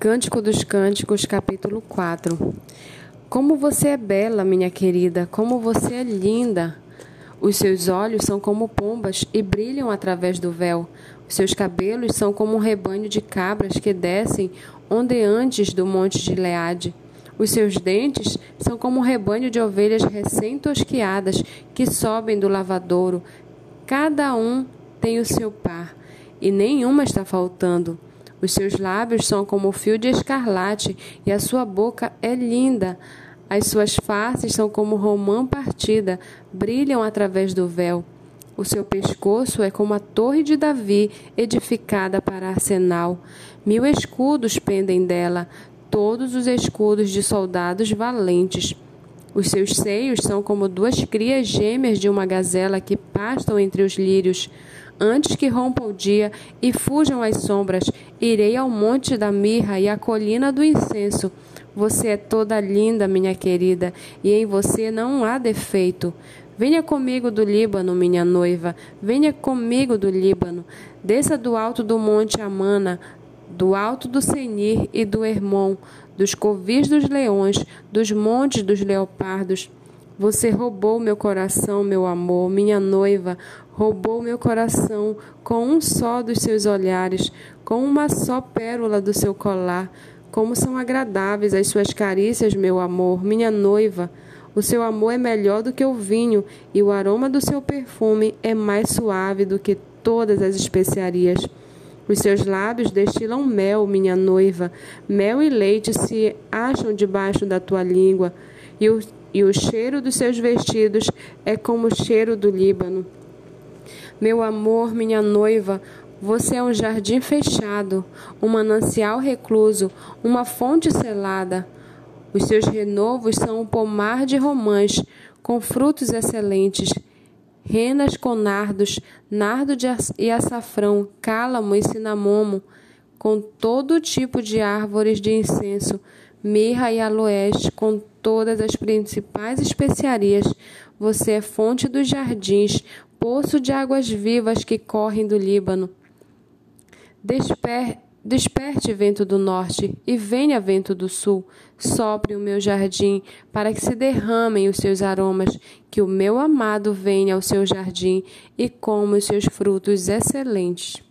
Cântico dos Cânticos, capítulo 4. Como você é bela, minha querida, como você é linda. Os seus olhos são como pombas e brilham através do véu. Os seus cabelos são como um rebanho de cabras que descem ondeantes do monte de Leade. Os seus dentes são como um rebanho de ovelhas recém-tosquiadas que sobem do lavadouro. Cada um tem o seu par, e nenhuma está faltando. Os seus lábios são como fio de escarlate e a sua boca é linda. As suas faces são como romã partida, brilham através do véu. O seu pescoço é como a torre de Davi, edificada para arsenal. Mil escudos pendem dela, todos os escudos de soldados valentes. Os seus seios são como duas crias gêmeas de uma gazela que pastam entre os lírios. Antes que rompa o dia e fujam as sombras, irei ao monte da mirra e à colina do incenso. Você é toda linda, minha querida, e em você não há defeito. Venha comigo do Líbano, minha noiva, venha comigo do Líbano. Desça do alto do monte Amana, do alto do Senir e do Hermon, dos covis dos leões, dos montes dos leopardos. Você roubou meu coração, meu amor, minha noiva, roubou meu coração com um só dos seus olhares, com uma só pérola do seu colar. Como são agradáveis as suas carícias, meu amor, minha noiva. O seu amor é melhor do que o vinho, e o aroma do seu perfume é mais suave do que todas as especiarias. Os seus lábios destilam mel, minha noiva. Mel e leite se acham debaixo da tua língua, e o, e o cheiro dos seus vestidos é como o cheiro do Líbano. Meu amor, minha noiva, você é um jardim fechado, um manancial recluso, uma fonte selada. Os seus renovos são um pomar de romãs, com frutos excelentes, renas com nardos, nardo e açafrão, cálamo e cinamomo, com todo tipo de árvores de incenso, mirra e aloés, com todas as principais especiarias. Você é fonte dos jardins, poço de águas vivas que correm do Líbano. Desper, desperte vento do norte e venha vento do sul, sopre o meu jardim para que se derramem os seus aromas, que o meu amado venha ao seu jardim e coma os seus frutos excelentes.